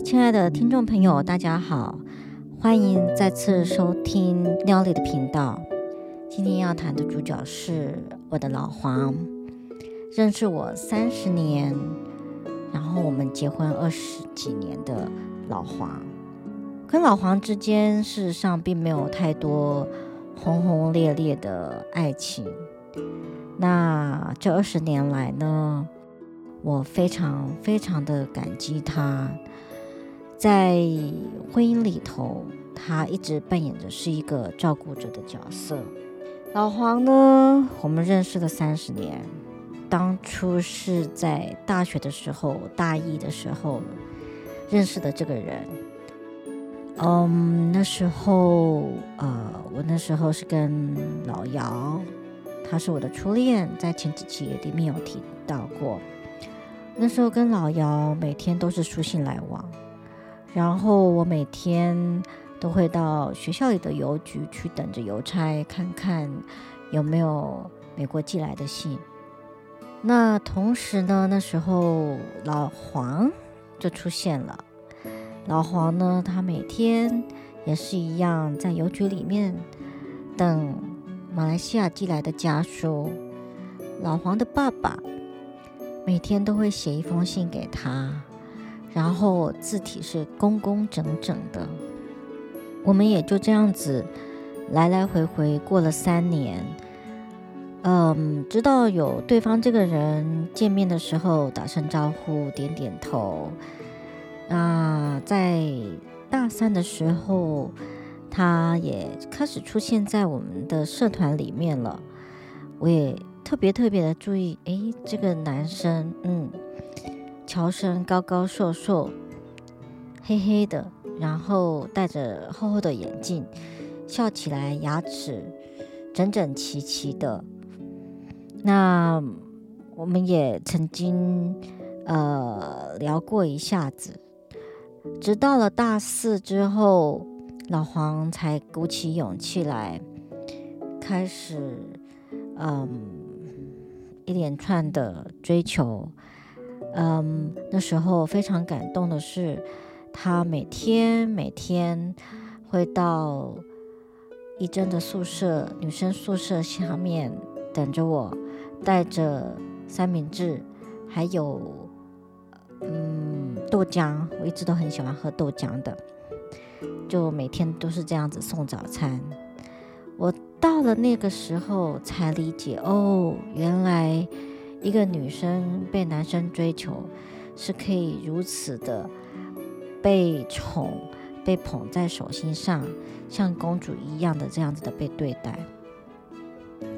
亲爱的听众朋友，大家好，欢迎再次收听 Nelly 的频道。今天要谈的主角是我的老黄，认识我三十年，然后我们结婚二十几年的老黄，跟老黄之间事实上并没有太多轰轰烈烈的爱情。那这二十年来呢，我非常非常的感激他，在婚姻里头，他一直扮演着是一个照顾者的角色。老黄呢，我们认识了三十年，当初是在大学的时候，大一的时候认识的这个人。嗯，那时候，呃，我那时候是跟老姚，他是我的初恋，在前几期里面有提到过。那时候跟老姚每天都是书信来往，然后我每天都会到学校里的邮局去等着邮差，看看有没有美国寄来的信。那同时呢，那时候老黄就出现了。老黄呢，他每天也是一样在邮局里面等马来西亚寄来的家书。老黄的爸爸。每天都会写一封信给他，然后字体是工工整整的。我们也就这样子来来回回过了三年。嗯，直到有对方这个人见面的时候打声招呼，点点头。那在大三的时候，他也开始出现在我们的社团里面了。我也。特别特别的注意，诶，这个男生，嗯，乔生高高瘦瘦，黑黑的，然后戴着厚厚的眼镜，笑起来牙齿整整齐齐的。那我们也曾经呃聊过一下子，直到了大四之后，老黄才鼓起勇气来开始，嗯。一连串的追求，嗯，那时候非常感动的是，他每天每天会到一真的宿舍，女生宿舍下面等着我，带着三明治，还有嗯豆浆，我一直都很喜欢喝豆浆的，就每天都是这样子送早餐，我。到了那个时候才理解哦，原来一个女生被男生追求是可以如此的被宠、被捧在手心上，像公主一样的这样子的被对待。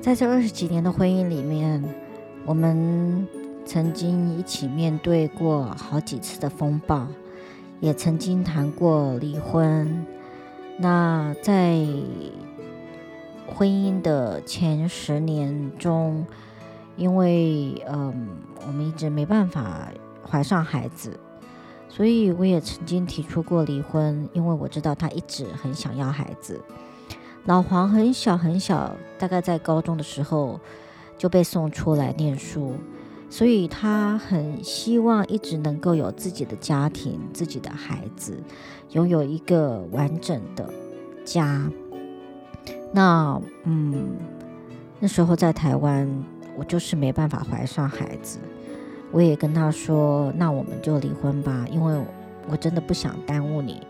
在这二十几年的婚姻里面，我们曾经一起面对过好几次的风暴，也曾经谈过离婚。那在婚姻的前十年中，因为嗯，我们一直没办法怀上孩子，所以我也曾经提出过离婚，因为我知道他一直很想要孩子。老黄很小很小，大概在高中的时候就被送出来念书，所以他很希望一直能够有自己的家庭、自己的孩子，拥有一个完整的家。那嗯，那时候在台湾，我就是没办法怀上孩子。我也跟他说，那我们就离婚吧，因为我真的不想耽误你。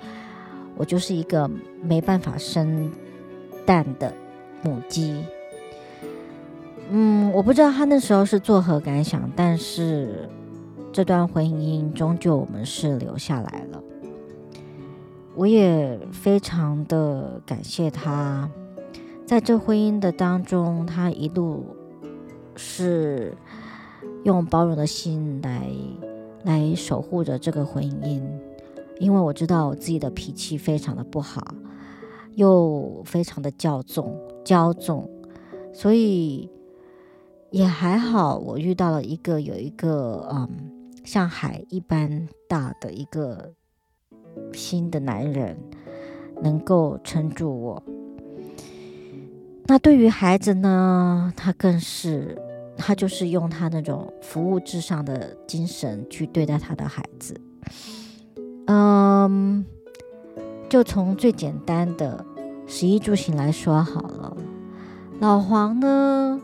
我就是一个没办法生蛋的母鸡。嗯，我不知道他那时候是作何感想，但是这段婚姻终究我们是留下来了。我也非常的感谢他。在这婚姻的当中，他一路是用包容的心来来守护着这个婚姻，因为我知道我自己的脾气非常的不好，又非常的骄纵骄纵，所以也还好，我遇到了一个有一个嗯像海一般大的一个心的男人，能够撑住我。那对于孩子呢，他更是，他就是用他那种服务至上的精神去对待他的孩子。嗯，就从最简单的食衣住行来说好了。老黄呢，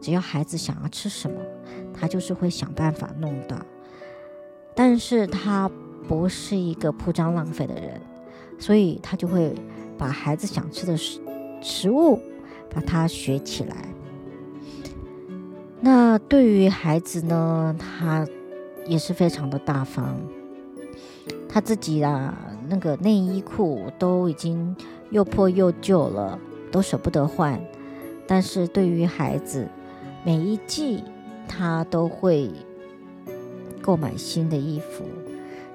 只要孩子想要吃什么，他就是会想办法弄到。但是他不是一个铺张浪费的人，所以他就会把孩子想吃的食食物，把它学起来。那对于孩子呢，他也是非常的大方。他自己啊，那个内衣裤都已经又破又旧了，都舍不得换。但是对于孩子，每一季他都会购买新的衣服，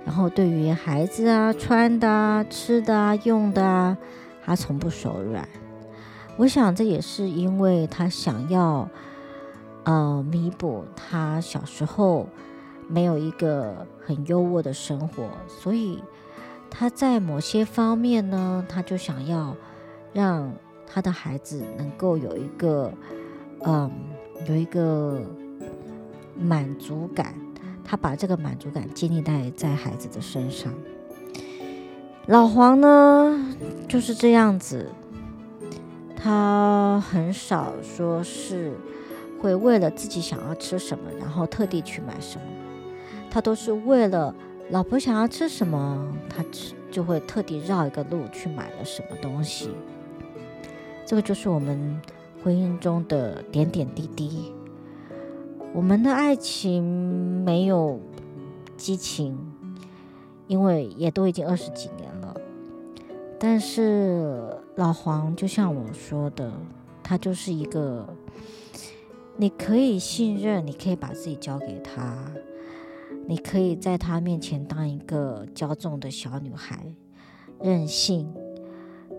然后对于孩子啊穿的啊、吃的啊、用的啊，他从不手软。我想这也是因为他想要呃弥补他小时候没有一个很优渥的生活，所以他在某些方面呢，他就想要让。他的孩子能够有一个，嗯，有一个满足感，他把这个满足感建立在在孩子的身上。老黄呢就是这样子，他很少说是会为了自己想要吃什么，然后特地去买什么，他都是为了老婆想要吃什么，他就会特地绕一个路去买了什么东西。这个就是我们婚姻中的点点滴滴。我们的爱情没有激情，因为也都已经二十几年了。但是老黄就像我说的，他就是一个你可以信任，你可以把自己交给他，你可以在他面前当一个骄纵的小女孩，任性。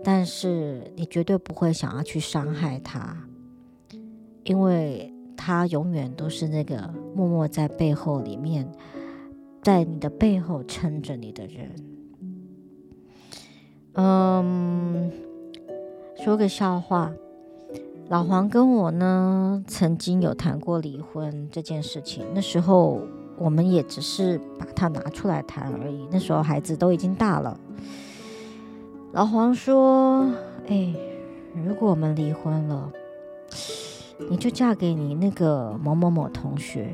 但是你绝对不会想要去伤害他，因为他永远都是那个默默在背后里面，在你的背后撑着你的人。嗯，说个笑话，老黄跟我呢曾经有谈过离婚这件事情，那时候我们也只是把它拿出来谈而已，那时候孩子都已经大了。老黄说：“哎，如果我们离婚了，你就嫁给你那个某某某同学，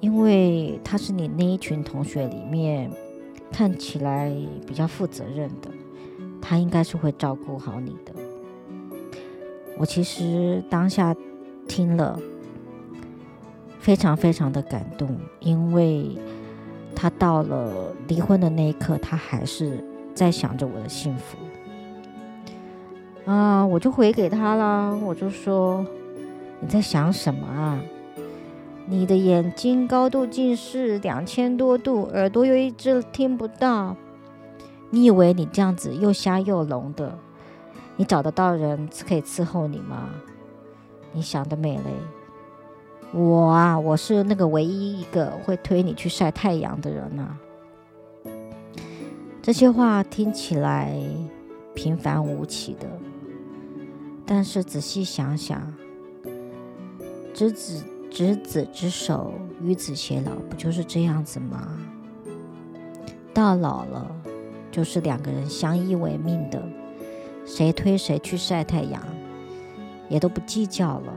因为他是你那一群同学里面看起来比较负责任的，他应该是会照顾好你的。”我其实当下听了，非常非常的感动，因为他到了离婚的那一刻，他还是。在想着我的幸福啊，我就回给他了。我就说：“你在想什么啊？你的眼睛高度近视两千多度，耳朵又一直听不到。你以为你这样子又瞎又聋的，你找得到人可以伺候你吗？你想得美嘞！我啊，我是那个唯一一个会推你去晒太阳的人啊。”这些话听起来平凡无奇的，但是仔细想想，执子执子之手，与子偕老，不就是这样子吗？到老了，就是两个人相依为命的，谁推谁去晒太阳，也都不计较了。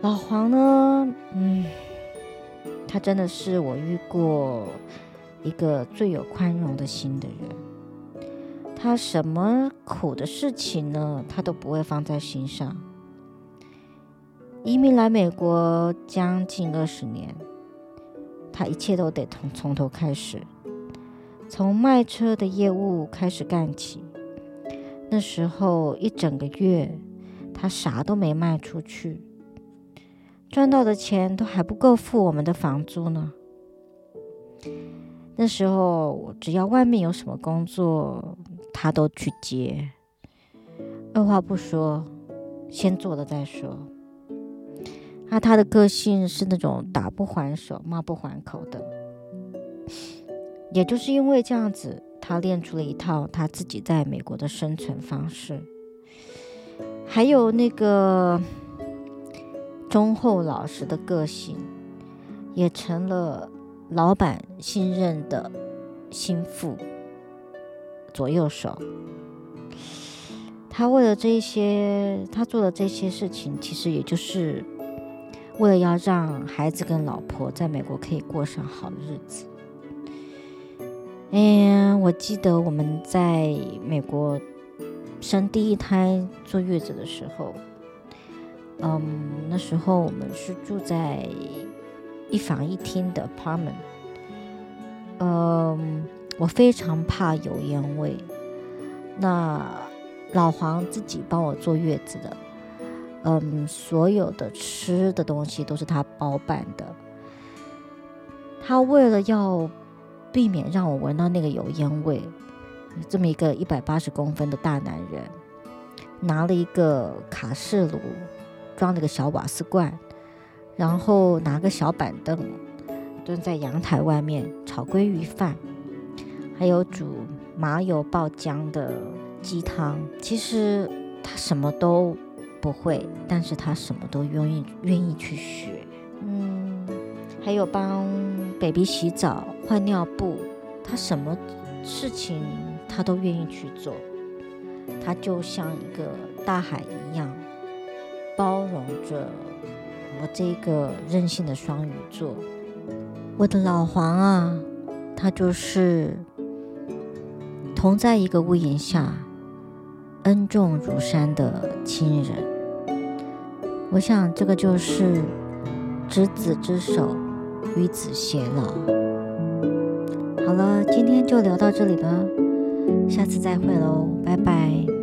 老黄呢？嗯，他真的是我遇过。一个最有宽容的心的人，他什么苦的事情呢，他都不会放在心上。移民来美国将近二十年，他一切都得从从头开始，从卖车的业务开始干起。那时候一整个月，他啥都没卖出去，赚到的钱都还不够付我们的房租呢。那时候，只要外面有什么工作，他都去接，二话不说，先做了再说。那他的个性是那种打不还手、骂不还口的，也就是因为这样子，他练出了一套他自己在美国的生存方式，还有那个忠厚老实的个性，也成了。老板信任的心腹、左右手。他为了这些，他做的这些事情，其实也就是为了要让孩子跟老婆在美国可以过上好日子。嗯，我记得我们在美国生第一胎坐月子的时候，嗯，那时候我们是住在一房一厅的 apartment，嗯，我非常怕油烟味，那。老黄自己帮我坐月子的，嗯，所有的吃的东西都是他包办的。他为了要避免让我闻到那个油烟味，这么一个一百八十公分的大男人，拿了一个卡式炉，装了个小瓦斯罐，然后拿个小板凳，蹲在阳台外面炒鲑鱼饭，还有煮麻油爆浆的。鸡汤，其实他什么都不会，但是他什么都愿意愿意去学。嗯，还有帮 baby 洗澡、换尿布，他什么事情他都愿意去做。他就像一个大海一样，包容着我这个任性的双鱼座。我的老黄啊，他就是同在一个屋檐下。恩重如山的亲人，我想这个就是执子之手，与子偕老。好了，今天就聊到这里了，下次再会喽，拜拜。